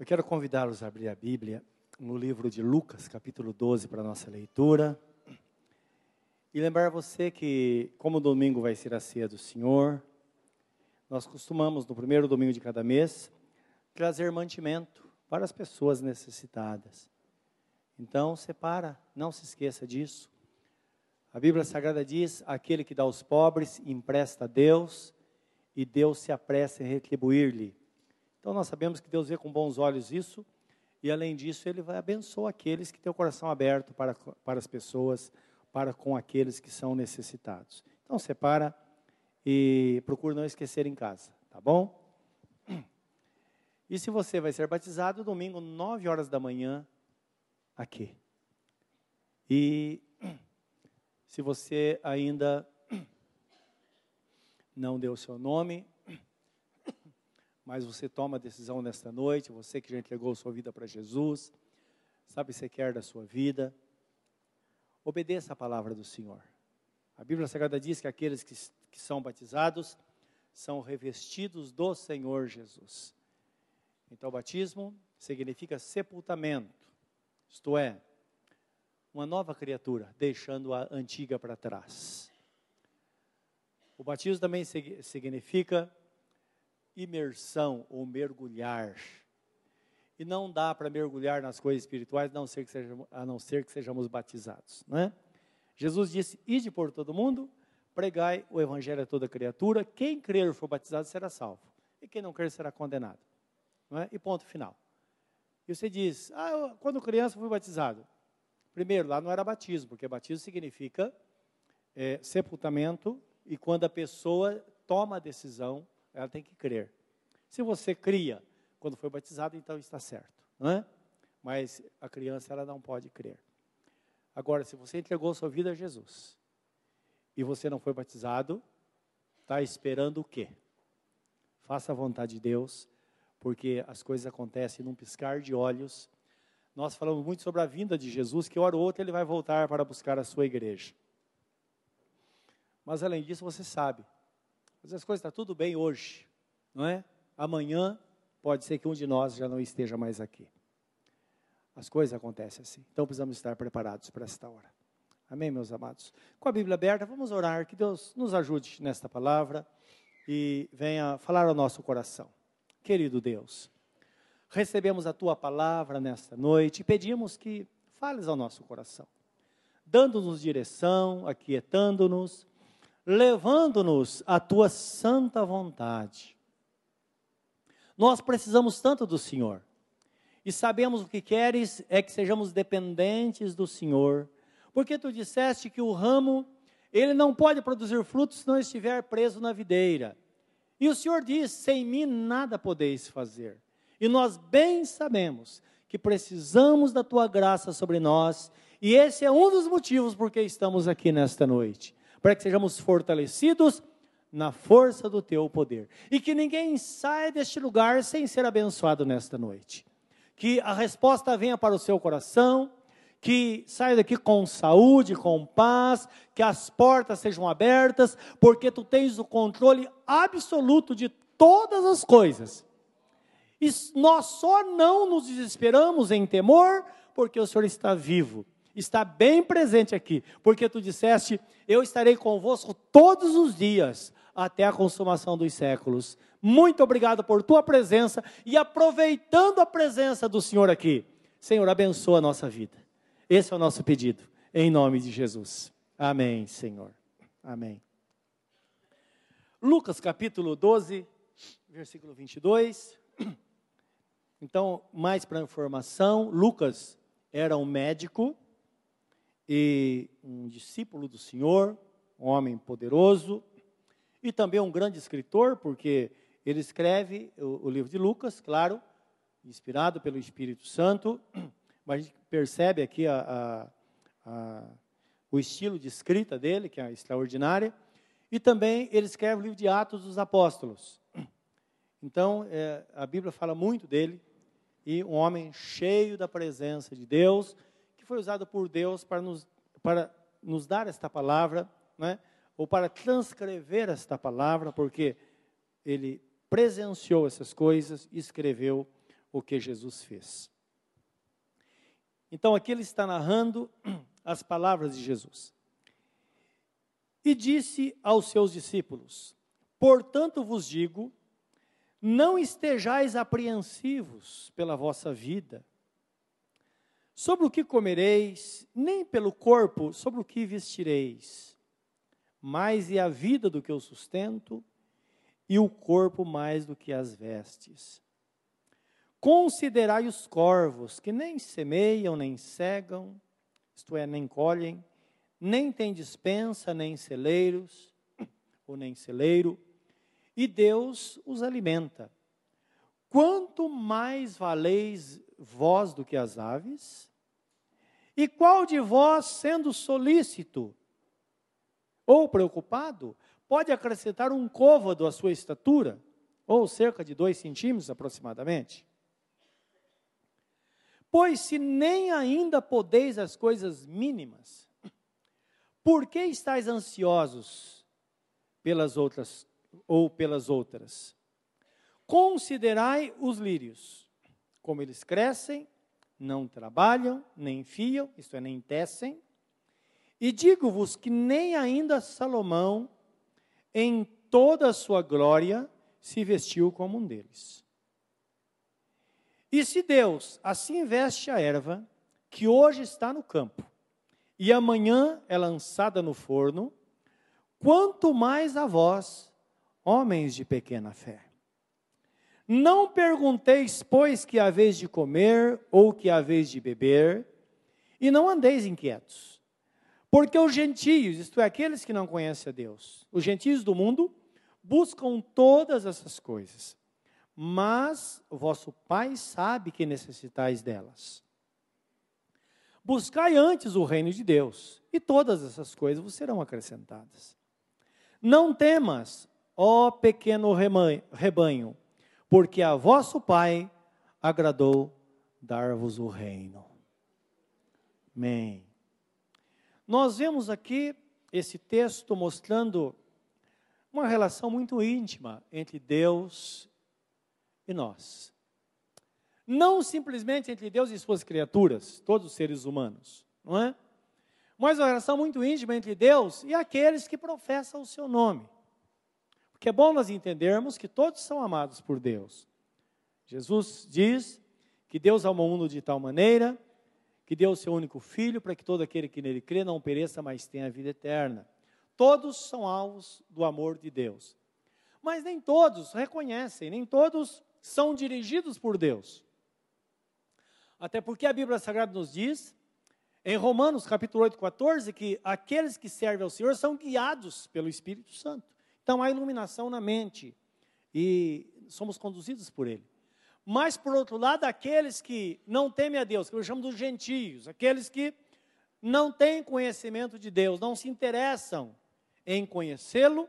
Eu quero convidá-los a abrir a Bíblia no livro de Lucas, capítulo 12, para a nossa leitura. E lembrar você que, como o domingo vai ser a ceia do Senhor, nós costumamos, no primeiro domingo de cada mês, trazer mantimento para as pessoas necessitadas. Então, separa, não se esqueça disso. A Bíblia Sagrada diz: aquele que dá aos pobres empresta a Deus, e Deus se apressa em retribuir-lhe. Então nós sabemos que Deus vê com bons olhos isso, e além disso, Ele vai abençoar aqueles que têm o coração aberto para, para as pessoas, para com aqueles que são necessitados. Então separa e procure não esquecer em casa, tá bom? E se você vai ser batizado, domingo, 9 horas da manhã, aqui. E se você ainda não deu o seu nome, mas você toma a decisão nesta noite, você que já entregou sua vida para Jesus, sabe o que quer da sua vida, obedeça a palavra do Senhor. A Bíblia Sagrada diz que aqueles que, que são batizados são revestidos do Senhor Jesus. Então, o batismo significa sepultamento, isto é, uma nova criatura, deixando a antiga para trás. O batismo também significa imersão ou mergulhar. E não dá para mergulhar nas coisas espirituais, a não ser que sejamos, a não ser que sejamos batizados. Não é? Jesus disse: Ide por todo mundo, pregai o evangelho a toda criatura. Quem crer e for batizado será salvo, e quem não crer será condenado. Não é? E ponto final. E você diz: Ah, eu, quando criança fui batizado. Primeiro, lá não era batismo, porque batismo significa é, sepultamento, e quando a pessoa toma a decisão ela tem que crer. Se você cria quando foi batizado, então está certo, não é? Mas a criança ela não pode crer. Agora, se você entregou sua vida a Jesus e você não foi batizado, está esperando o quê? Faça a vontade de Deus, porque as coisas acontecem num piscar de olhos. Nós falamos muito sobre a vinda de Jesus, que hora ou outra ele vai voltar para buscar a sua igreja. Mas além disso, você sabe mas as coisas estão tá tudo bem hoje, não é? Amanhã pode ser que um de nós já não esteja mais aqui. As coisas acontecem assim. Então precisamos estar preparados para esta hora. Amém, meus amados? Com a Bíblia aberta, vamos orar que Deus nos ajude nesta palavra e venha falar ao nosso coração. Querido Deus, recebemos a tua palavra nesta noite e pedimos que fales ao nosso coração, dando-nos direção, aquietando-nos levando-nos à tua santa vontade. Nós precisamos tanto do Senhor. E sabemos o que queres é que sejamos dependentes do Senhor. Porque tu disseste que o ramo, ele não pode produzir frutos se não estiver preso na videira. E o Senhor diz: sem mim nada podeis fazer. E nós bem sabemos que precisamos da tua graça sobre nós, e esse é um dos motivos por que estamos aqui nesta noite para que sejamos fortalecidos na força do teu poder. E que ninguém saia deste lugar sem ser abençoado nesta noite. Que a resposta venha para o seu coração, que saia daqui com saúde, com paz, que as portas sejam abertas, porque tu tens o controle absoluto de todas as coisas. E nós só não nos desesperamos em temor, porque o Senhor está vivo está bem presente aqui, porque tu disseste: Eu estarei convosco todos os dias, até a consumação dos séculos. Muito obrigado por tua presença e aproveitando a presença do Senhor aqui, Senhor, abençoa a nossa vida. Esse é o nosso pedido, em nome de Jesus. Amém, Senhor. Amém. Lucas capítulo 12, versículo 22. Então, mais para informação, Lucas era um médico e um discípulo do Senhor, um homem poderoso e também um grande escritor, porque ele escreve o, o livro de Lucas, claro, inspirado pelo Espírito Santo, mas a gente percebe aqui a, a, a, o estilo de escrita dele, que é extraordinária, e também ele escreve o livro de Atos dos Apóstolos. Então, é, a Bíblia fala muito dele, e um homem cheio da presença de Deus, foi usado por Deus para nos, para nos dar esta palavra, né? ou para transcrever esta palavra, porque ele presenciou essas coisas e escreveu o que Jesus fez. Então aqui ele está narrando as palavras de Jesus. E disse aos seus discípulos: Portanto vos digo, não estejais apreensivos pela vossa vida, sobre o que comereis, nem pelo corpo, sobre o que vestireis. Mais é a vida do que o sustento, e o corpo mais do que as vestes. Considerai os corvos, que nem semeiam, nem cegam, isto é, nem colhem, nem têm dispensa, nem celeiros, ou nem celeiro, e Deus os alimenta. Quanto mais valeis vós do que as aves? E qual de vós, sendo solícito ou preocupado, pode acrescentar um côvado à sua estatura, ou cerca de dois centímetros aproximadamente? Pois se nem ainda podeis as coisas mínimas, por que estáis ansiosos pelas outras ou pelas outras? Considerai os lírios, como eles crescem, não trabalham, nem fiam, isto é, nem tecem. E digo-vos que nem ainda Salomão, em toda a sua glória, se vestiu como um deles. E se Deus assim veste a erva, que hoje está no campo, e amanhã é lançada no forno, quanto mais a vós, homens de pequena fé. Não pergunteis, pois, que há vez de comer ou que há vez de beber, e não andeis inquietos. Porque os gentios, isto é, aqueles que não conhecem a Deus, os gentios do mundo, buscam todas essas coisas mas o vosso Pai sabe que necessitais delas. Buscai antes o reino de Deus, e todas essas coisas vos serão acrescentadas. Não temas, ó pequeno rebanho, porque a vosso Pai agradou dar-vos o reino. Amém. Nós vemos aqui esse texto mostrando uma relação muito íntima entre Deus e nós. Não simplesmente entre Deus e suas criaturas, todos os seres humanos, não é? Mas uma relação muito íntima entre Deus e aqueles que professam o seu nome. Porque é bom nós entendermos que todos são amados por Deus. Jesus diz que Deus amou o mundo de tal maneira que deu o seu único filho para que todo aquele que nele crê não pereça, mas tenha a vida eterna. Todos são alvos do amor de Deus. Mas nem todos reconhecem, nem todos são dirigidos por Deus. Até porque a Bíblia Sagrada nos diz, em Romanos capítulo 8, 14, que aqueles que servem ao Senhor são guiados pelo Espírito Santo. Então há iluminação na mente e somos conduzidos por Ele. Mas, por outro lado, aqueles que não temem a Deus, que eu chamo dos gentios, aqueles que não têm conhecimento de Deus, não se interessam em conhecê-lo,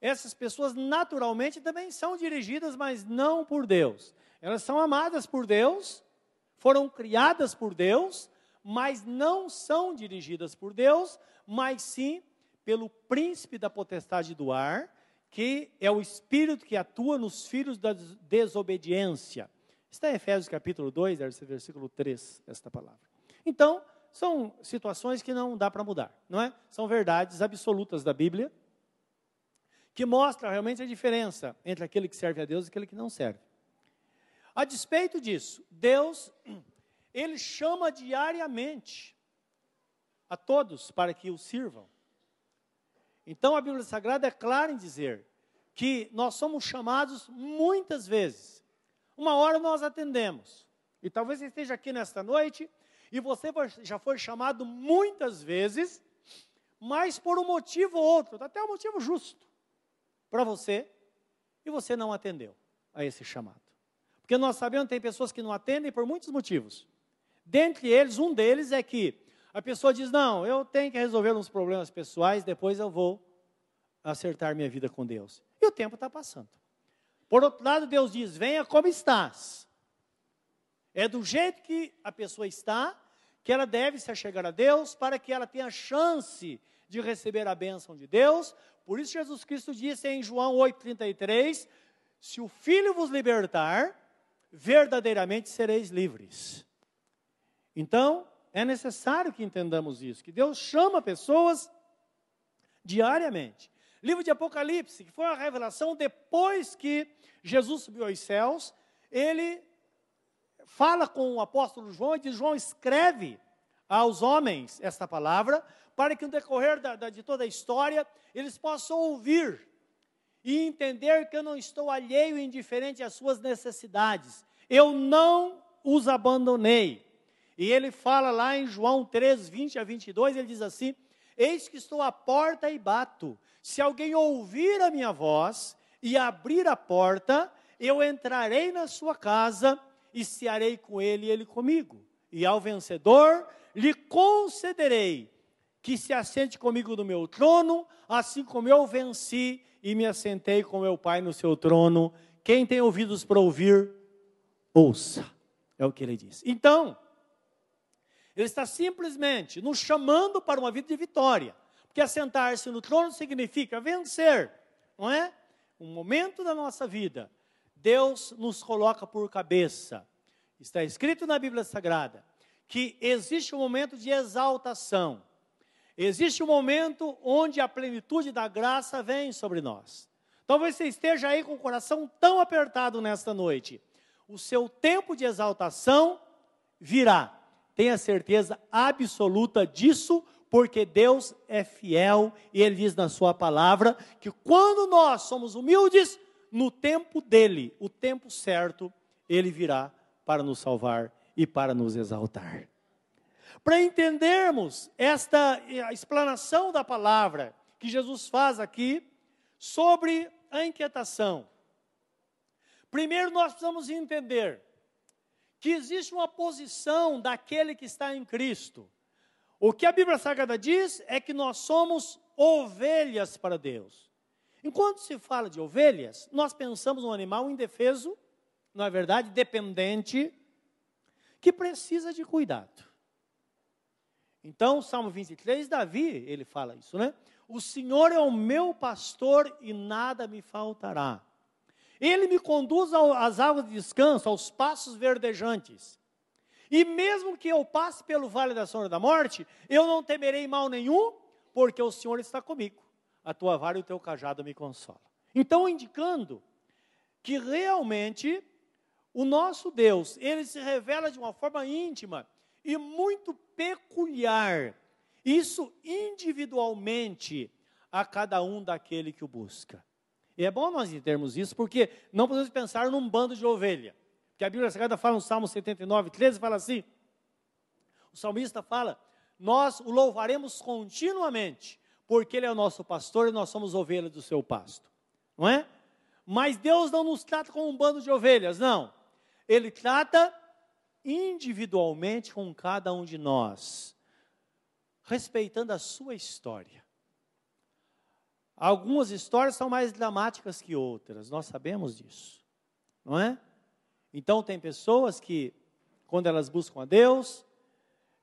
essas pessoas naturalmente também são dirigidas, mas não por Deus. Elas são amadas por Deus, foram criadas por Deus, mas não são dirigidas por Deus, mas sim pelo príncipe da potestade do ar, que é o espírito que atua nos filhos da desobediência. Está em Efésios capítulo 2, versículo 3, esta palavra. Então, são situações que não dá para mudar, não é? São verdades absolutas da Bíblia, que mostra realmente a diferença entre aquele que serve a Deus e aquele que não serve. A despeito disso, Deus, ele chama diariamente a todos para que o sirvam. Então a Bíblia Sagrada é clara em dizer que nós somos chamados muitas vezes. Uma hora nós atendemos. E talvez você esteja aqui nesta noite e você já foi chamado muitas vezes, mas por um motivo ou outro, até um motivo justo para você e você não atendeu a esse chamado. Porque nós sabemos que tem pessoas que não atendem por muitos motivos. Dentre eles, um deles é que a pessoa diz: Não, eu tenho que resolver uns problemas pessoais, depois eu vou acertar minha vida com Deus. E o tempo está passando. Por outro lado, Deus diz: Venha como estás. É do jeito que a pessoa está que ela deve se achegar a Deus para que ela tenha chance de receber a bênção de Deus. Por isso Jesus Cristo disse em João 8,33: Se o Filho vos libertar, verdadeiramente sereis livres. Então, é necessário que entendamos isso, que Deus chama pessoas diariamente. Livro de Apocalipse, que foi a revelação depois que Jesus subiu aos céus, ele fala com o apóstolo João e diz: João, escreve aos homens esta palavra, para que no decorrer da, da, de toda a história eles possam ouvir e entender que eu não estou alheio e indiferente às suas necessidades. Eu não os abandonei. E ele fala lá em João 3, 20 a 22, ele diz assim: Eis que estou à porta e bato. Se alguém ouvir a minha voz e abrir a porta, eu entrarei na sua casa e cearei com ele e ele comigo. E ao vencedor lhe concederei que se assente comigo no meu trono, assim como eu venci e me assentei com meu Pai no seu trono. Quem tem ouvidos para ouvir, ouça. É o que ele diz. Então, ele está simplesmente nos chamando para uma vida de vitória. Porque assentar-se no trono significa vencer, não é? Um momento da nossa vida, Deus nos coloca por cabeça. Está escrito na Bíblia Sagrada que existe um momento de exaltação. Existe um momento onde a plenitude da graça vem sobre nós. Talvez você esteja aí com o coração tão apertado nesta noite. O seu tempo de exaltação virá. Tenha certeza absoluta disso, porque Deus é fiel e Ele diz na Sua palavra que quando nós somos humildes, no tempo dele, o tempo certo, Ele virá para nos salvar e para nos exaltar. Para entendermos esta explanação da palavra que Jesus faz aqui sobre a inquietação, primeiro nós precisamos entender que existe uma posição daquele que está em Cristo. O que a Bíblia Sagrada diz é que nós somos ovelhas para Deus. Enquanto se fala de ovelhas, nós pensamos num animal indefeso, não é verdade, dependente, que precisa de cuidado. Então, Salmo 23, Davi, ele fala isso, né? O Senhor é o meu pastor e nada me faltará. Ele me conduz às águas de descanso, aos passos verdejantes. E mesmo que eu passe pelo vale da sombra da morte, eu não temerei mal nenhum, porque o Senhor está comigo. A tua vara e o teu cajado me consolam. Então, indicando que realmente o nosso Deus, ele se revela de uma forma íntima e muito peculiar. Isso individualmente a cada um daquele que o busca. E é bom nós entendermos isso, porque não podemos pensar num bando de ovelha. Porque a Bíblia Sagrada fala no Salmo 79, 13, fala assim: o salmista fala, nós o louvaremos continuamente, porque ele é o nosso pastor e nós somos ovelhas do seu pasto. Não é? Mas Deus não nos trata como um bando de ovelhas, não. Ele trata individualmente com cada um de nós, respeitando a sua história. Algumas histórias são mais dramáticas que outras, nós sabemos disso, não é? Então, tem pessoas que, quando elas buscam a Deus,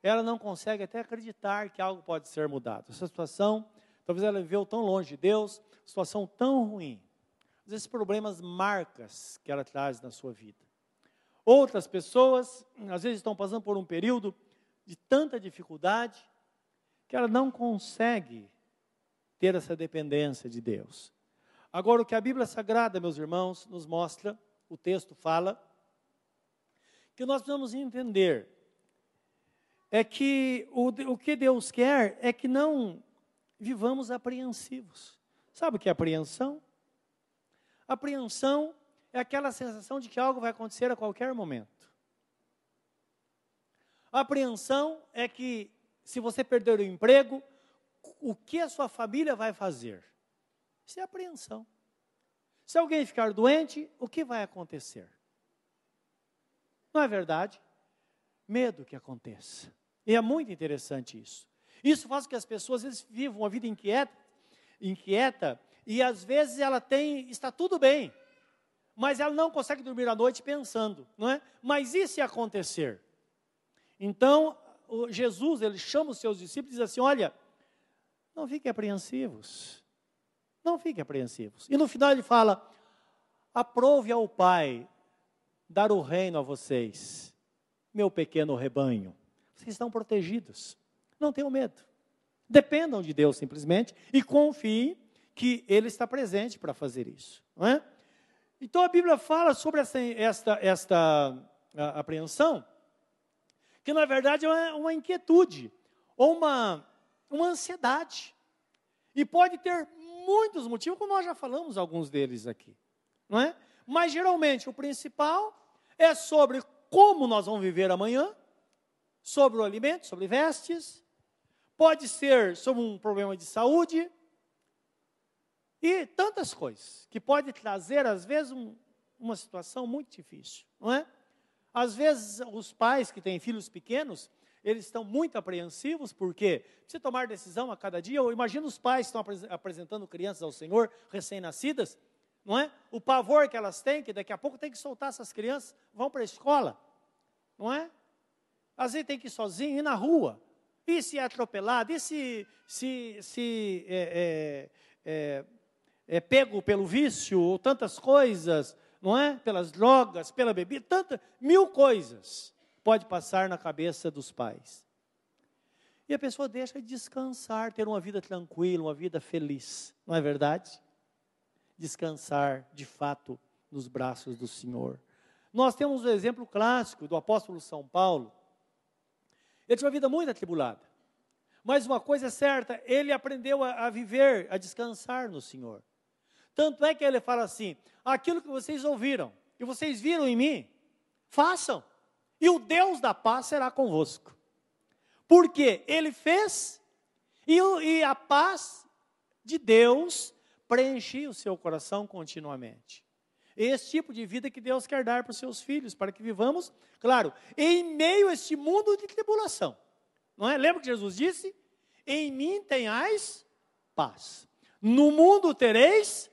ela não consegue até acreditar que algo pode ser mudado. Essa situação, talvez ela viveu tão longe de Deus, situação tão ruim. Vezes, problemas, marcas que ela traz na sua vida. Outras pessoas, às vezes, estão passando por um período de tanta dificuldade que ela não consegue ter essa dependência de Deus. Agora, o que a Bíblia Sagrada, meus irmãos, nos mostra, o texto fala, que nós precisamos entender é que o, o que Deus quer é que não vivamos apreensivos. Sabe o que é apreensão? Apreensão é aquela sensação de que algo vai acontecer a qualquer momento. Apreensão é que se você perder o emprego, o que a sua família vai fazer. Isso é apreensão. Se alguém ficar doente, o que vai acontecer? Não é verdade? Medo que aconteça. E é muito interessante isso. Isso faz com que as pessoas vezes vivam uma vida inquieta, inquieta e às vezes ela tem, está tudo bem, mas ela não consegue dormir à noite pensando, não é? Mas e se acontecer? Então, Jesus, ele chama os seus discípulos e diz assim: Olha, não fiquem apreensivos. Não fiquem apreensivos. E no final ele fala: aprove ao Pai dar o reino a vocês, meu pequeno rebanho. Vocês estão protegidos. Não tenham medo. Dependam de Deus simplesmente e confiem que Ele está presente para fazer isso. Não é? Então a Bíblia fala sobre essa, esta, esta apreensão, que na verdade é uma inquietude, ou uma, uma ansiedade. E pode ter muitos motivos, como nós já falamos alguns deles aqui. Não é? Mas geralmente o principal é sobre como nós vamos viver amanhã, sobre o alimento, sobre vestes, pode ser sobre um problema de saúde, e tantas coisas que pode trazer, às vezes, um, uma situação muito difícil, não é? Às vezes, os pais que têm filhos pequenos, eles estão muito apreensivos, porque precisa tomar decisão a cada dia. Eu imagino os pais que estão apresentando crianças ao Senhor, recém-nascidas, não é? O pavor que elas têm, que daqui a pouco tem que soltar essas crianças, vão para a escola, não é? Às vezes tem que ir sozinho, ir na rua. E se é atropelado, e se, se, se é, é, é, é, pego pelo vício, ou tantas coisas, não é? Pelas drogas, pela bebida, tantas, mil coisas pode passar na cabeça dos pais. E a pessoa deixa de descansar, ter uma vida tranquila, uma vida feliz, não é verdade? Descansar, de fato, nos braços do Senhor. Nós temos o um exemplo clássico do apóstolo São Paulo. Ele tinha uma vida muito atribulada. Mas uma coisa é certa, ele aprendeu a, a viver, a descansar no Senhor. Tanto é que ele fala assim: aquilo que vocês ouviram e vocês viram em mim, façam, e o Deus da paz será convosco. Porque ele fez, e, e a paz de Deus preenchia o seu coração continuamente. Esse tipo de vida que Deus quer dar para os seus filhos, para que vivamos, claro, em meio a este mundo de tribulação. Não é? Lembra que Jesus disse? Em mim tenhais paz. No mundo tereis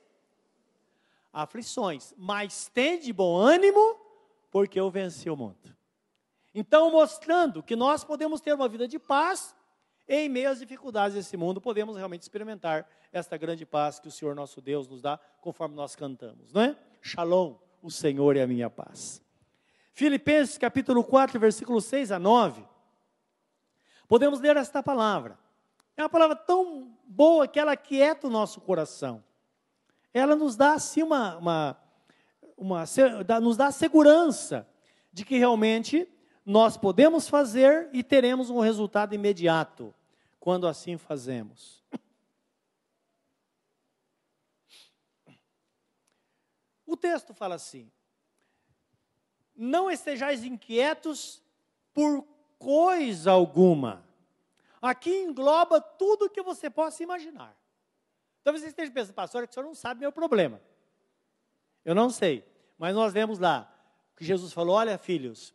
aflições, mas tende bom ânimo, porque eu venci o mundo. Então, mostrando que nós podemos ter uma vida de paz em meio às dificuldades desse mundo, podemos realmente experimentar esta grande paz que o Senhor nosso Deus nos dá, conforme nós cantamos, não é? Shalom, o Senhor é a minha paz. Filipenses capítulo 4, versículo 6 a 9. Podemos ler esta palavra. É uma palavra tão boa que ela quieta o nosso coração ela nos dá assim uma, uma, uma nos dá segurança de que realmente nós podemos fazer e teremos um resultado imediato quando assim fazemos. O texto fala assim: Não estejais inquietos por coisa alguma. Aqui engloba tudo que você possa imaginar. Talvez você esteja pensando, pastor, é que o senhor não sabe meu problema. Eu não sei. Mas nós vemos lá que Jesus falou: Olha, filhos,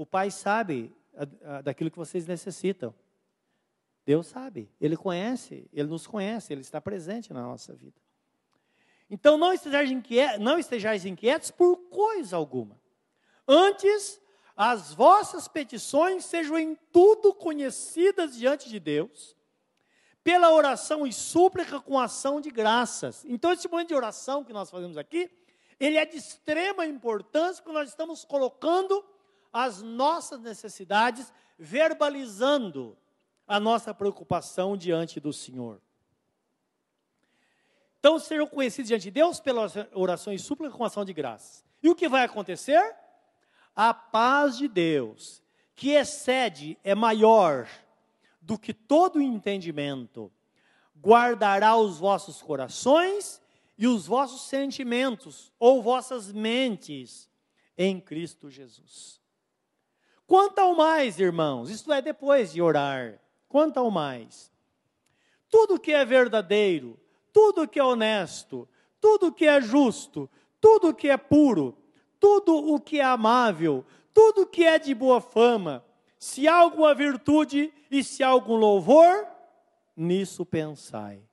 o Pai sabe daquilo que vocês necessitam. Deus sabe, Ele conhece, Ele nos conhece, Ele está presente na nossa vida. Então não estejais, inquietos, não estejais inquietos por coisa alguma. Antes, as vossas petições sejam em tudo conhecidas diante de Deus pela oração e súplica com ação de graças. Então, esse momento de oração que nós fazemos aqui, ele é de extrema importância, porque nós estamos colocando as nossas necessidades, verbalizando a nossa preocupação diante do Senhor. Então, sejam conhecidos diante de Deus pela oração e súplica com ação de graças. E o que vai acontecer? A paz de Deus, que excede, é maior do que todo entendimento, guardará os vossos corações e os vossos sentimentos, ou vossas mentes, em Cristo Jesus. Quanto ao mais, irmãos, isto é, depois de orar, quanto ao mais, tudo que é verdadeiro, tudo que é honesto, tudo que é justo, tudo que é puro, tudo o que é amável, tudo que é de boa fama, se há alguma virtude e se há algum louvor, nisso pensai.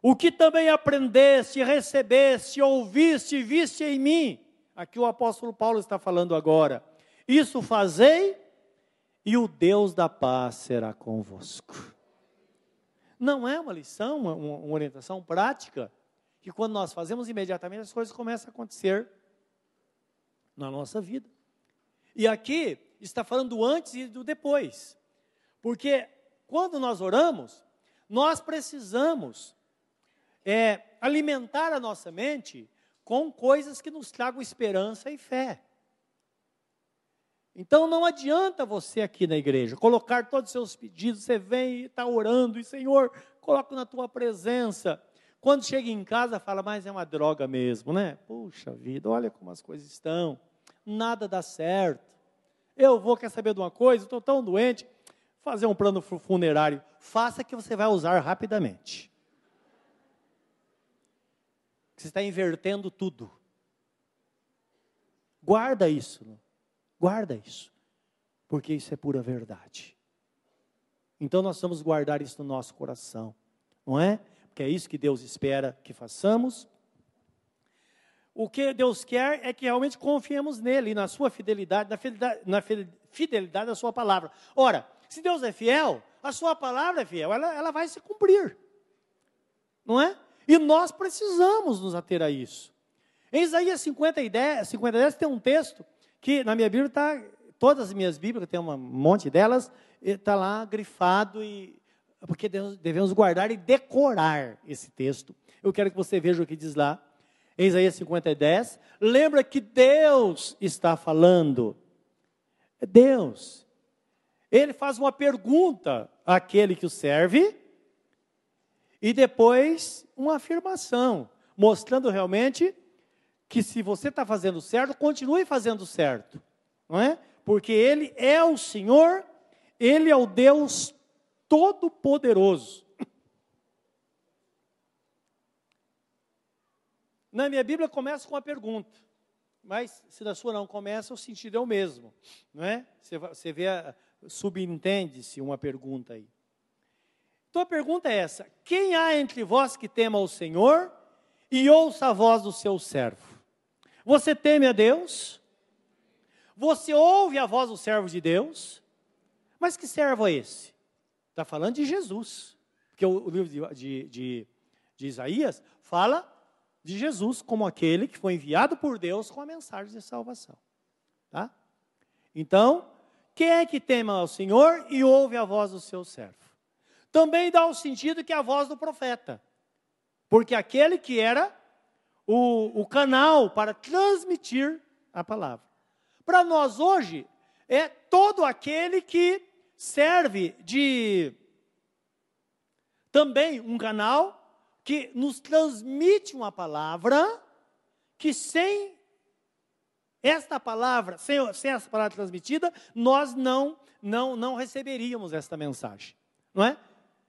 O que também aprendeste, recebeste, ouviste, viste em mim, aqui o apóstolo Paulo está falando agora, isso fazei e o Deus da paz será convosco. Não é uma lição, uma, uma orientação prática, que quando nós fazemos imediatamente as coisas começam a acontecer, na nossa vida. E aqui está falando do antes e do depois. Porque quando nós oramos, nós precisamos é, alimentar a nossa mente com coisas que nos tragam esperança e fé. Então não adianta você aqui na igreja colocar todos os seus pedidos, você vem e está orando, e Senhor, coloco na tua presença. Quando chega em casa, fala, mas é uma droga mesmo, né? Puxa vida, olha como as coisas estão, nada dá certo. Eu vou, quer saber de uma coisa? Estou tão doente, fazer um plano funerário. Faça que você vai usar rapidamente. Você está invertendo tudo. Guarda isso. Guarda isso. Porque isso é pura verdade. Então nós vamos guardar isso no nosso coração. Não é? Porque é isso que Deus espera que façamos. O que Deus quer é que realmente confiemos nele, na sua fidelidade, na fidelidade, na fidelidade da sua palavra. Ora, se Deus é fiel, a sua palavra é fiel, ela, ela vai se cumprir. Não é? E nós precisamos nos ater a isso. Em Isaías 50 e 10, 50 10 tem um texto que na minha Bíblia está, todas as minhas Bíblias, tem um monte delas, está lá grifado, e, porque devemos guardar e decorar esse texto. Eu quero que você veja o que diz lá, em Isaías 50 e 10. Lembra que Deus está falando. É Deus. Ele faz uma pergunta àquele que o serve, e depois uma afirmação, mostrando realmente que se você está fazendo certo, continue fazendo certo, não é? Porque Ele é o Senhor, Ele é o Deus Todo-Poderoso. Na minha Bíblia começa com uma pergunta, mas se na sua não começa, o sentido é o mesmo, não é? Você, você vê, subentende-se uma pergunta aí. Então a pergunta é essa: quem há entre vós que tema o Senhor e ouça a voz do seu servo? Você teme a Deus? Você ouve a voz do servo de Deus? Mas que servo é esse? Está falando de Jesus. Porque o, livro de, de, de Isaías fala de Jesus como aquele que foi enviado por Deus com a mensagem de salvação. Tá? Então, quem é que teme ao Senhor e ouve a voz do seu servo? também dá o sentido que é a voz do profeta. Porque aquele que era o, o canal para transmitir a palavra. Para nós hoje, é todo aquele que serve de também um canal que nos transmite uma palavra que sem esta palavra, sem, sem essa palavra transmitida, nós não, não, não receberíamos esta mensagem. Não é?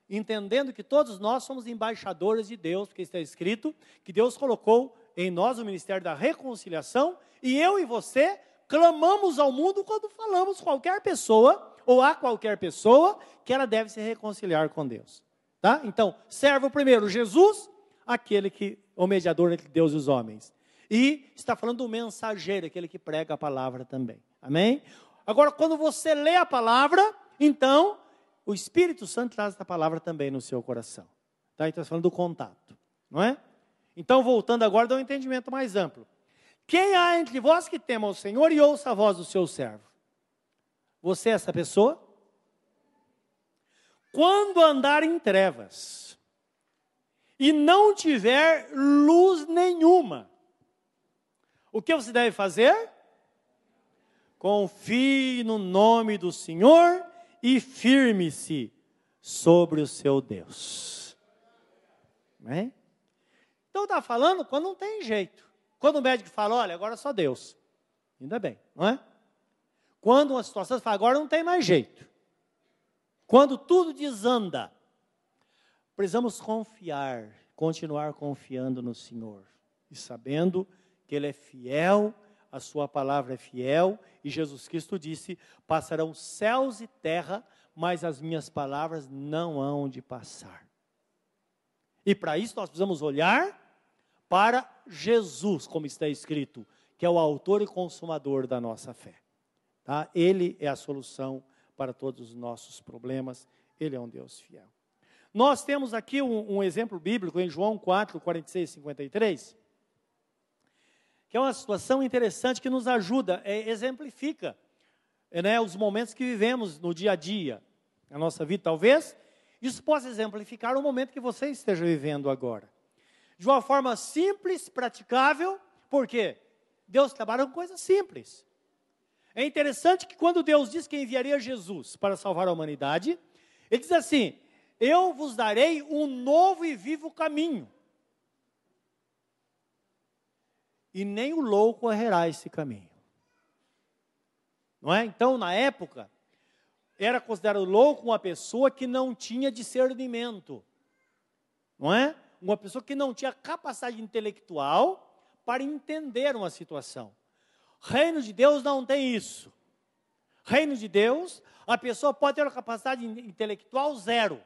Entendendo que todos nós somos embaixadores de Deus, porque está escrito que Deus colocou em nós o ministério da reconciliação, e eu e você clamamos ao mundo quando falamos qualquer pessoa, ou a qualquer pessoa, que ela deve se reconciliar com Deus. Tá? Então, servo primeiro Jesus, aquele que o mediador entre Deus e os homens. E está falando do mensageiro, aquele que prega a palavra também. Amém? Agora, quando você lê a palavra, então o Espírito Santo traz essa palavra também no seu coração. Tá? Então, falando do contato, não é? Então, voltando agora, dá um entendimento mais amplo. Quem há entre vós que tema o Senhor e ouça a voz do seu servo? Você é essa pessoa? Quando andar em trevas e não tiver luz nenhuma, o que você deve fazer? Confie no nome do Senhor e firme-se sobre o seu Deus. Né? Então está falando quando não tem jeito. Quando o médico fala, olha, agora é só Deus. Ainda bem, não é? Quando uma situação fala, agora não tem mais jeito. Quando tudo desanda, precisamos confiar, continuar confiando no Senhor e sabendo que Ele é fiel a sua palavra é fiel, e Jesus Cristo disse: Passarão céus e terra, mas as minhas palavras não hão de passar. E para isso nós precisamos olhar para Jesus, como está escrito, que é o autor e consumador da nossa fé. Tá? Ele é a solução para todos os nossos problemas, ele é um Deus fiel. Nós temos aqui um, um exemplo bíblico em João 4, 46 e 53 que é uma situação interessante que nos ajuda, é, exemplifica é, né, os momentos que vivemos no dia a dia, na nossa vida. Talvez isso possa exemplificar o momento que você esteja vivendo agora. De uma forma simples, praticável, porque Deus trabalha com coisas simples. É interessante que quando Deus diz que enviaria Jesus para salvar a humanidade, Ele diz assim: Eu vos darei um novo e vivo caminho. E nem o louco errará esse caminho. Não é? Então, na época, era considerado louco uma pessoa que não tinha discernimento. Não é? Uma pessoa que não tinha capacidade intelectual para entender uma situação. Reino de Deus não tem isso. Reino de Deus, a pessoa pode ter uma capacidade intelectual zero.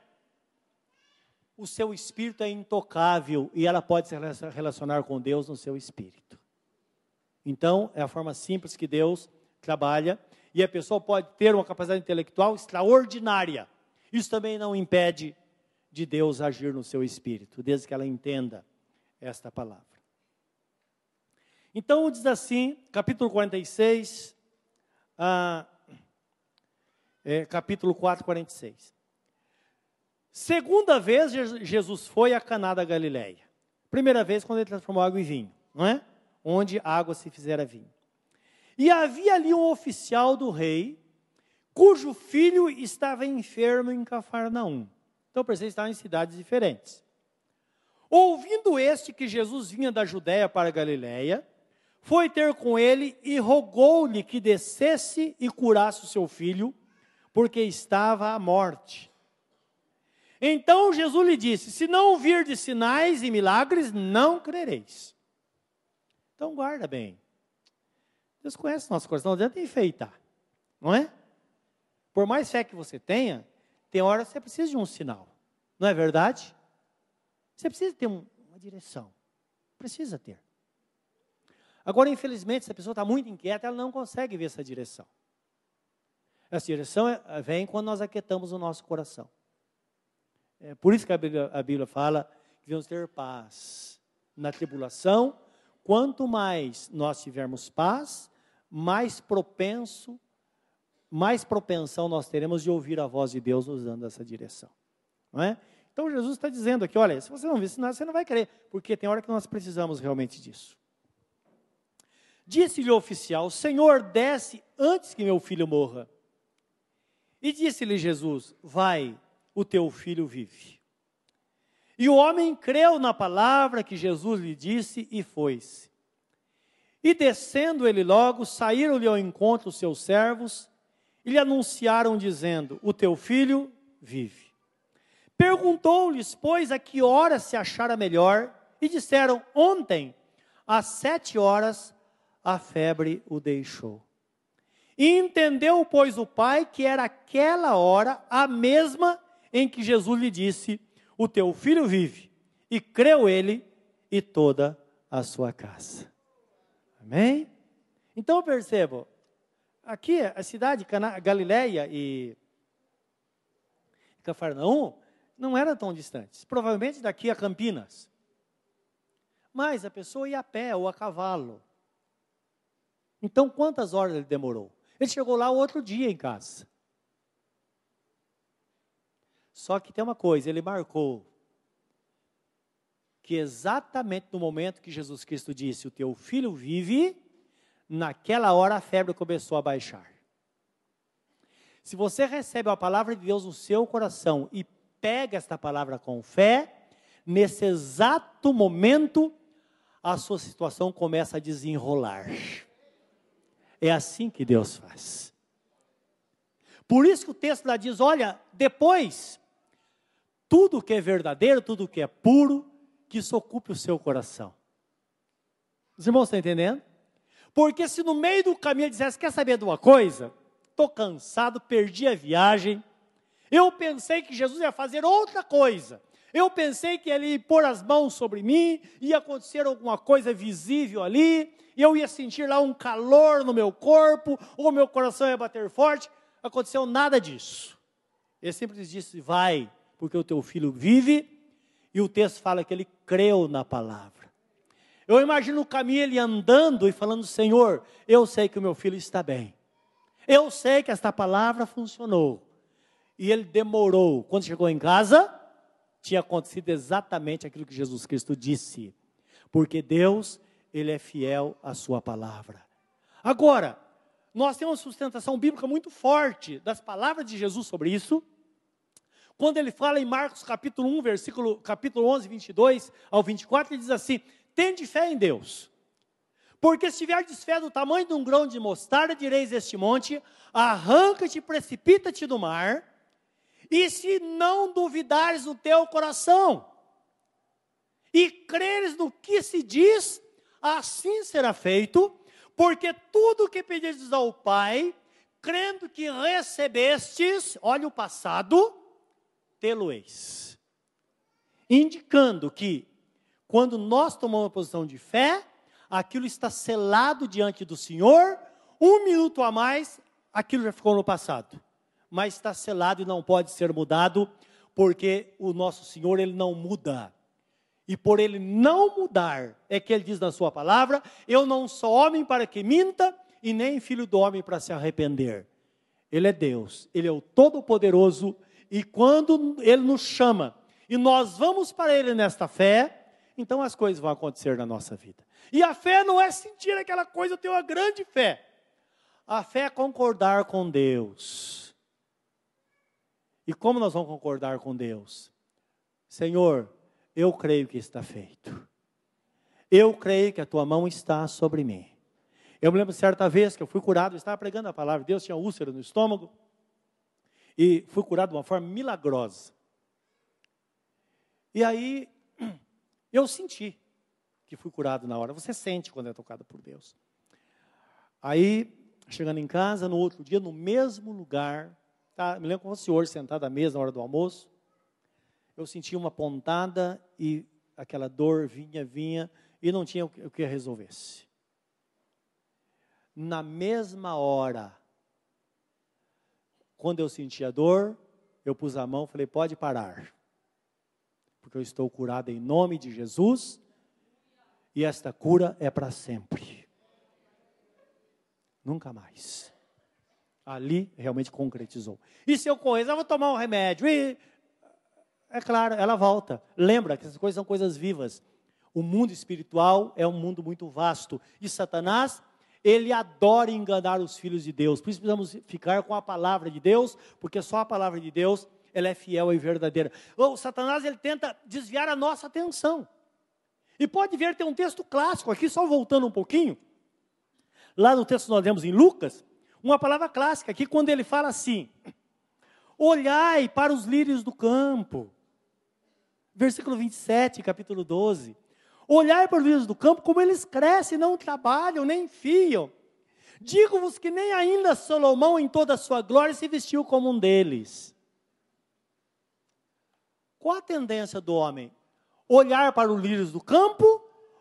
O seu espírito é intocável e ela pode se relacionar com Deus no seu espírito. Então, é a forma simples que Deus trabalha e a pessoa pode ter uma capacidade intelectual extraordinária. Isso também não impede de Deus agir no seu espírito, desde que ela entenda esta palavra. Então diz assim, capítulo 46, ah, é, capítulo 4, 46. Segunda vez Jesus foi a Caná da Galileia. Primeira vez quando ele transformou água em vinho, não é? Onde a água se fizera vinho. E havia ali um oficial do rei, cujo filho estava enfermo em Cafarnaum. Então, percebe, estavam em cidades diferentes. Ouvindo este que Jesus vinha da Judéia para a Galiléia, foi ter com ele e rogou-lhe que descesse e curasse o seu filho, porque estava à morte. Então Jesus lhe disse: Se não de sinais e milagres, não crereis. Então guarda bem. Deus conhece nosso coração, não adianta enfeitar, não é? Por mais fé que você tenha, tem hora que você precisa de um sinal, não é verdade? Você precisa ter uma direção, precisa ter. Agora, infelizmente, se a pessoa está muito inquieta, ela não consegue ver essa direção. Essa direção é, vem quando nós aquietamos o nosso coração. É por isso que a Bíblia, a Bíblia fala que devemos ter paz na tribulação. Quanto mais nós tivermos paz, mais propenso, mais propensão nós teremos de ouvir a voz de Deus nos dando essa direção. Não é? Então Jesus está dizendo aqui, olha, se você não vir sinal, você não vai crer, porque tem hora que nós precisamos realmente disso. Disse-lhe o oficial: Senhor, desce antes que meu filho morra. E disse-lhe Jesus: Vai, o teu filho vive. E o homem creu na palavra que Jesus lhe disse e foi-se. E descendo ele logo, saíram-lhe ao encontro os seus servos e lhe anunciaram, dizendo: O teu filho vive. Perguntou-lhes, pois, a que hora se achara melhor, e disseram: Ontem, às sete horas, a febre o deixou. E entendeu, pois, o pai que era aquela hora a mesma em que Jesus lhe disse: O teu filho vive. E creu ele e toda a sua casa. Amém? Então percebo, aqui a cidade Cana Galileia e Cafarnaum não eram tão distantes. Provavelmente daqui a Campinas. Mas a pessoa ia a pé ou a cavalo. Então, quantas horas ele demorou? Ele chegou lá outro dia em casa. Só que tem uma coisa, ele marcou que exatamente no momento que Jesus Cristo disse: O teu filho vive, naquela hora a febre começou a baixar. Se você recebe a palavra de Deus no seu coração e pega esta palavra com fé, nesse exato momento, a sua situação começa a desenrolar. É assim que Deus faz. Por isso que o texto lá diz: olha, depois, tudo que é verdadeiro, tudo que é puro, que isso ocupe o seu coração. Os irmãos estão entendendo? Porque se no meio do caminho ele dissesse: quer saber de uma coisa? Estou cansado, perdi a viagem. Eu pensei que Jesus ia fazer outra coisa. Eu pensei que ele ia pôr as mãos sobre mim, ia acontecer alguma coisa visível ali, eu ia sentir lá um calor no meu corpo, ou meu coração ia bater forte. Aconteceu nada disso. Ele sempre disse: Vai, porque o teu filho vive, e o texto fala que ele creu na palavra. Eu imagino o caminho ele andando e falando: Senhor, eu sei que o meu filho está bem. Eu sei que esta palavra funcionou. E ele demorou. Quando chegou em casa, tinha acontecido exatamente aquilo que Jesus Cristo disse. Porque Deus, ele é fiel à sua palavra. Agora, nós temos uma sustentação bíblica muito forte das palavras de Jesus sobre isso. Quando ele fala em Marcos capítulo 1, versículo capítulo 11, 22 ao 24, ele diz assim: "Tende fé em Deus. Porque se tiverdes fé do tamanho de um grão de mostarda, direis este monte: arranca-te, precipita-te do mar, e se não duvidares no teu coração, e creres no que se diz, assim será feito, porque tudo o que pedistes ao Pai, crendo que recebestes, olha o passado, tê-lo-eis. Indicando que, quando nós tomamos uma posição de fé, aquilo está selado diante do Senhor, um minuto a mais, aquilo já ficou no passado. Mas está selado e não pode ser mudado, porque o nosso Senhor, Ele não muda. E por Ele não mudar, é que Ele diz na Sua palavra: Eu não sou homem para que minta, e nem filho do homem para se arrepender. Ele é Deus, Ele é o Todo-Poderoso, e quando Ele nos chama, e nós vamos para Ele nesta fé, então as coisas vão acontecer na nossa vida. E a fé não é sentir aquela coisa, eu tenho uma grande fé. A fé é concordar com Deus. E como nós vamos concordar com Deus? Senhor, eu creio que está feito. Eu creio que a tua mão está sobre mim. Eu me lembro certa vez que eu fui curado, eu estava pregando a palavra de Deus, tinha úlcera no estômago, e fui curado de uma forma milagrosa. E aí, eu senti que fui curado na hora. Você sente quando é tocado por Deus. Aí, chegando em casa, no outro dia, no mesmo lugar, tá, me lembro como fosse hoje, sentado à mesa na hora do almoço, eu sentia uma pontada e aquela dor vinha, vinha, e não tinha o que resolvesse. Na mesma hora, quando eu senti a dor, eu pus a mão e falei: pode parar, porque eu estou curado em nome de Jesus e esta cura é para sempre. Nunca mais. Ali realmente concretizou. E se eu correr, eu vou tomar um remédio. E, é claro, ela volta. Lembra que essas coisas são coisas vivas. O mundo espiritual é um mundo muito vasto. E Satanás, ele adora enganar os filhos de Deus. Por isso precisamos ficar com a palavra de Deus, porque só a palavra de Deus ela é fiel e verdadeira. O Satanás ele tenta desviar a nossa atenção. E pode ver, tem um texto clássico aqui, só voltando um pouquinho. Lá no texto nós lemos em Lucas, uma palavra clássica aqui, quando ele fala assim: Olhai para os lírios do campo. Versículo 27, capítulo 12. Olhai para os lírios do campo, como eles crescem, não trabalham, nem fiam. Digo-vos que nem ainda Salomão, em toda a sua glória, se vestiu como um deles. Qual a tendência do homem? olhar para os lírios do campo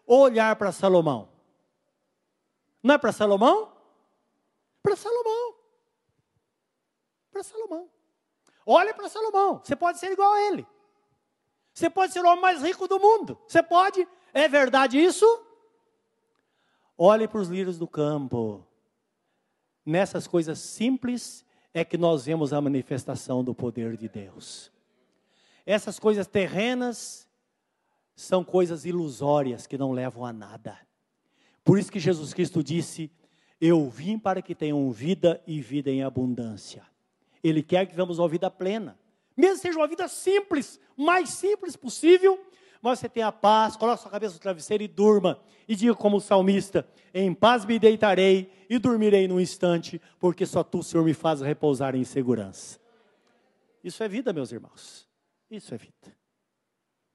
ou olhar para Salomão? Não é para Salomão? Para Salomão. Para Salomão. Olha para Salomão. Você pode ser igual a ele. Você pode ser o homem mais rico do mundo. Você pode. É verdade isso? Olhe para os lírios do campo. Nessas coisas simples é que nós vemos a manifestação do poder de Deus. Essas coisas terrenas são coisas ilusórias que não levam a nada. Por isso que Jesus Cristo disse: Eu vim para que tenham vida e vida em abundância. Ele quer que vivamos uma vida plena, mesmo seja uma vida simples, mais simples possível, mas você tenha paz, coloque sua cabeça no travesseiro e durma. E diga como o salmista: Em paz me deitarei e dormirei num instante, porque só tu, Senhor, me faz repousar em segurança. Isso é vida, meus irmãos. Isso é vida.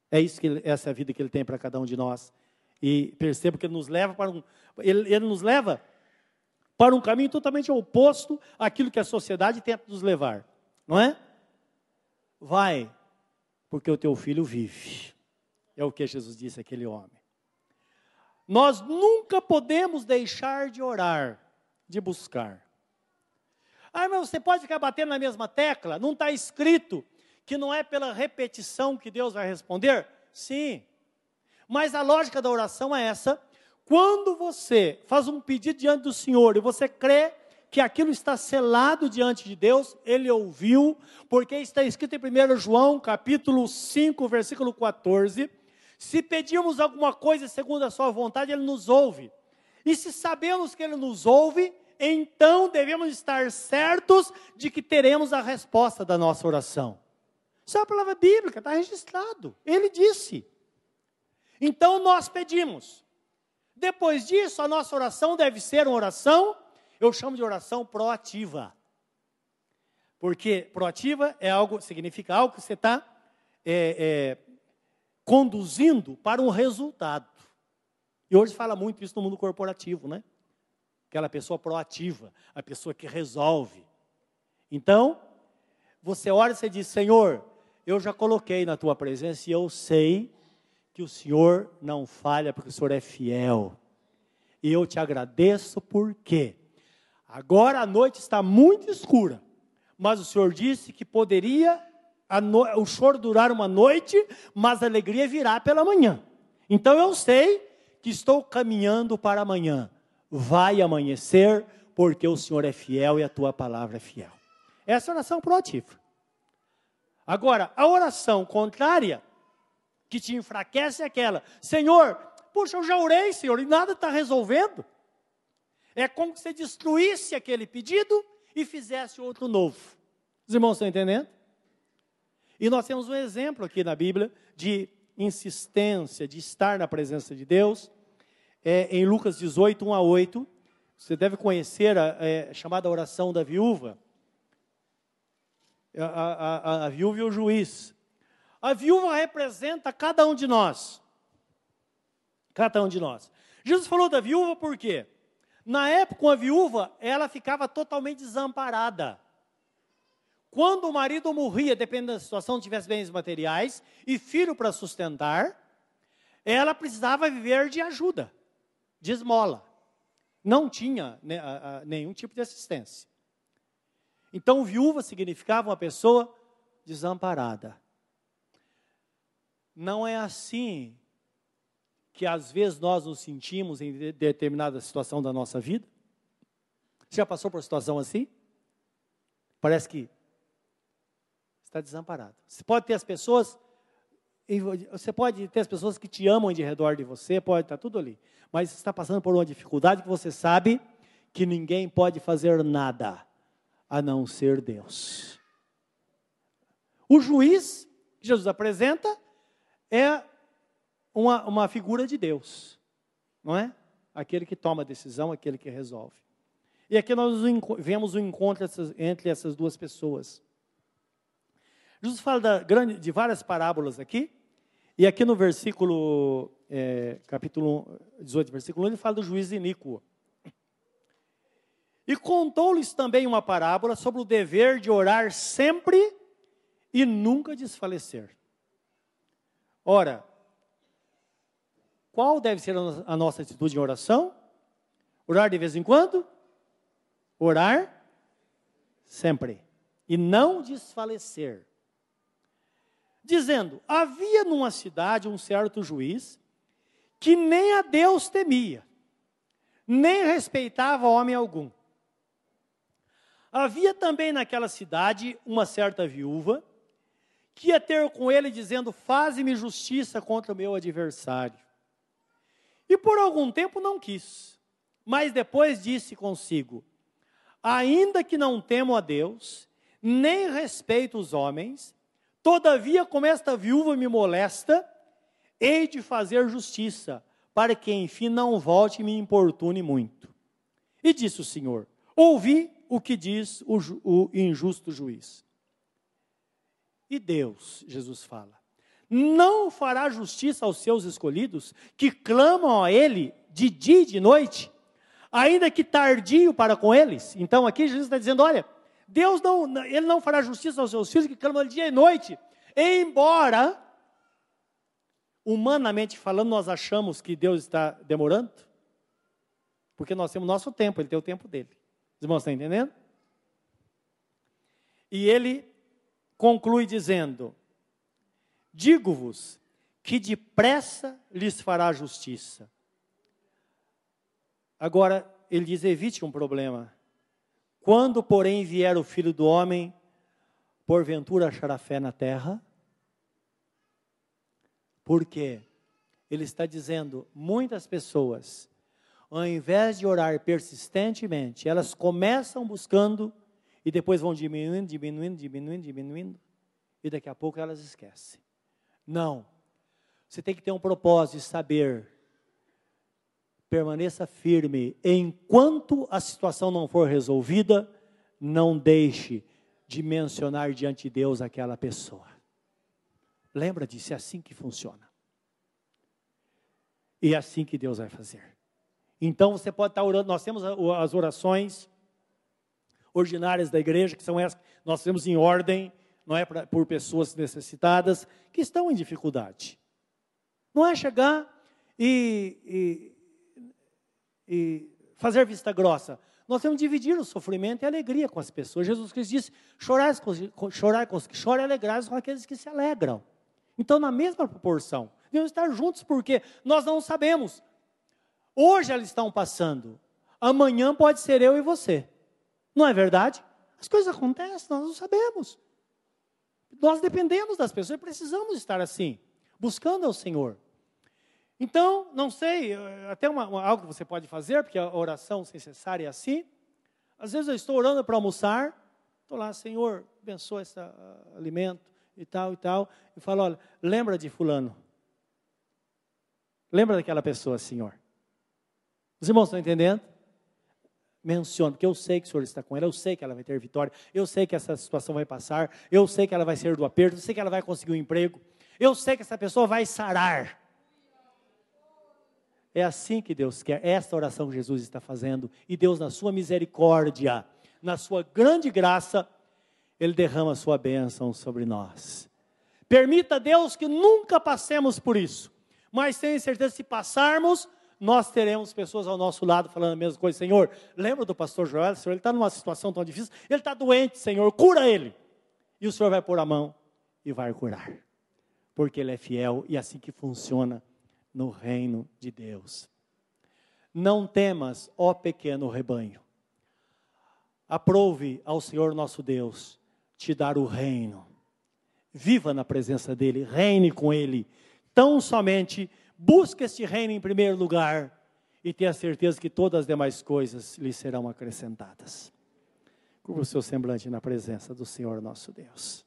É isso que essa é a vida que ele tem para cada um de nós. E percebo que ele nos leva para um ele, ele nos leva para um caminho totalmente oposto àquilo que a sociedade tenta nos levar, não é? Vai, porque o teu filho vive. É o que Jesus disse àquele homem. Nós nunca podemos deixar de orar, de buscar. Ah, mas você pode ficar batendo na mesma tecla? Não está escrito que não é pela repetição que Deus vai responder? Sim. Mas a lógica da oração é essa: quando você faz um pedido diante do Senhor e você crê que aquilo está selado diante de Deus, ele ouviu, porque está escrito em 1 João, capítulo 5, versículo 14: se pedirmos alguma coisa segundo a sua vontade, ele nos ouve. E se sabemos que ele nos ouve, então devemos estar certos de que teremos a resposta da nossa oração. Isso é a palavra bíblica, está registrado. Ele disse. Então nós pedimos. Depois disso, a nossa oração deve ser uma oração, eu chamo de oração proativa. Porque proativa é algo, significa algo que você está é, é, conduzindo para um resultado. E hoje fala muito isso no mundo corporativo, né? Aquela pessoa proativa, a pessoa que resolve. Então, você ora e você diz: Senhor, eu já coloquei na tua presença e eu sei que o Senhor não falha, porque o Senhor é fiel. E eu te agradeço porque agora a noite está muito escura, mas o Senhor disse que poderia no, o choro durar uma noite, mas a alegria virá pela manhã. Então eu sei que estou caminhando para amanhã. Vai amanhecer, porque o Senhor é fiel e a tua palavra é fiel. Essa é a oração proativa. Agora, a oração contrária que te enfraquece é aquela: Senhor, puxa, eu já orei, Senhor, e nada está resolvendo. É como se você destruísse aquele pedido e fizesse outro novo. Os irmãos estão entendendo? E nós temos um exemplo aqui na Bíblia de insistência, de estar na presença de Deus. É, em Lucas 18, 1 a 8. Você deve conhecer a é, chamada oração da viúva. A, a, a, a viúva e o juiz. A viúva representa cada um de nós. Cada um de nós. Jesus falou da viúva por quê? Na época, a viúva, ela ficava totalmente desamparada. Quando o marido morria, dependendo da situação, tivesse bens materiais e filho para sustentar, ela precisava viver de ajuda, de esmola. Não tinha né, nenhum tipo de assistência. Então, viúva significava uma pessoa desamparada. Não é assim que às vezes nós nos sentimos em determinada situação da nossa vida? Você já passou por situação assim? Parece que está desamparado. Você pode ter as pessoas, você pode ter as pessoas que te amam de redor de você, pode estar tudo ali. Mas você está passando por uma dificuldade que você sabe que ninguém pode fazer nada a não ser Deus. O juiz que Jesus apresenta é uma, uma figura de Deus, não é? Aquele que toma a decisão, aquele que resolve. E aqui nós vemos o encontro entre essas duas pessoas. Jesus fala da, de várias parábolas aqui, e aqui no versículo, é, capítulo 18, versículo 1, ele fala do juiz iníquo. E contou-lhes também uma parábola sobre o dever de orar sempre e nunca desfalecer. Ora, qual deve ser a nossa atitude em oração? Orar de vez em quando? Orar sempre. E não desfalecer. Dizendo: havia numa cidade um certo juiz que nem a Deus temia, nem respeitava homem algum. Havia também naquela cidade uma certa viúva que ia ter com ele dizendo: Faze-me justiça contra o meu adversário. E por algum tempo não quis, mas depois disse consigo: Ainda que não temo a Deus, nem respeito os homens, todavia, como esta viúva me molesta, hei de fazer justiça, para que enfim não volte e me importune muito. E disse o Senhor: Ouvi o que diz o, o injusto juiz. E Deus, Jesus fala, não fará justiça aos seus escolhidos, que clamam a Ele de dia e de noite, ainda que tardio para com eles. Então aqui Jesus está dizendo: olha, Deus não, Ele não fará justiça aos seus filhos que clamam dia e noite, embora, humanamente falando, nós achamos que Deus está demorando, porque nós temos nosso tempo, Ele tem o tempo dele. Os irmãos estão entendendo? E ele conclui dizendo: Digo-vos que depressa lhes fará justiça. Agora, ele diz: evite um problema. Quando, porém, vier o filho do homem, porventura achará fé na terra? Porque ele está dizendo, muitas pessoas, ao invés de orar persistentemente, elas começam buscando e depois vão diminuindo, diminuindo, diminuindo, diminuindo, e daqui a pouco elas esquecem. Não. Você tem que ter um propósito de saber. Permaneça firme. Enquanto a situação não for resolvida, não deixe de mencionar diante de Deus aquela pessoa. Lembra disso, é assim que funciona. E é assim que Deus vai fazer. Então você pode estar orando, nós temos as orações ordinárias da igreja, que são essas que nós temos em ordem, não é pra, por pessoas necessitadas que estão em dificuldade. Não é chegar e, e, e fazer vista grossa. Nós temos que dividir o sofrimento e a alegria com as pessoas. Jesus Cristo disse: chorar com, chorar com os que choram e alegrar com aqueles que se alegram. Então, na mesma proporção, devemos estar juntos, porque nós não sabemos. Hoje elas estão passando, amanhã pode ser eu e você. Não é verdade? As coisas acontecem, nós não sabemos. Nós dependemos das pessoas e precisamos estar assim, buscando ao Senhor. Então, não sei, até uma, uma, algo que você pode fazer, porque a oração sem cessar é assim. Às vezes eu estou orando para almoçar, estou lá, Senhor, abençoa esse uh, alimento e tal e tal, e falo, olha, lembra de fulano. Lembra daquela pessoa, Senhor. Os irmãos estão entendendo? menciona, porque eu sei que o Senhor está com ela, eu sei que ela vai ter vitória, eu sei que essa situação vai passar, eu sei que ela vai sair do aperto, eu sei que ela vai conseguir um emprego, eu sei que essa pessoa vai sarar. É assim que Deus quer, esta oração que Jesus está fazendo, e Deus, na sua misericórdia, na sua grande graça, Ele derrama a sua bênção sobre nós. Permita, Deus, que nunca passemos por isso, mas tenha certeza, se passarmos, nós teremos pessoas ao nosso lado falando a mesma coisa. Senhor, lembra do pastor Joel? Senhor, ele está numa situação tão difícil, ele está doente, Senhor, cura ele. E o Senhor vai pôr a mão e vai curar. Porque ele é fiel e é assim que funciona no reino de Deus. Não temas, ó pequeno rebanho. Aprove ao Senhor nosso Deus te dar o reino. Viva na presença dele, reine com ele. Tão somente Busque este reino em primeiro lugar e tenha certeza que todas as demais coisas lhe serão acrescentadas. Curva o seu semblante na presença do Senhor nosso Deus.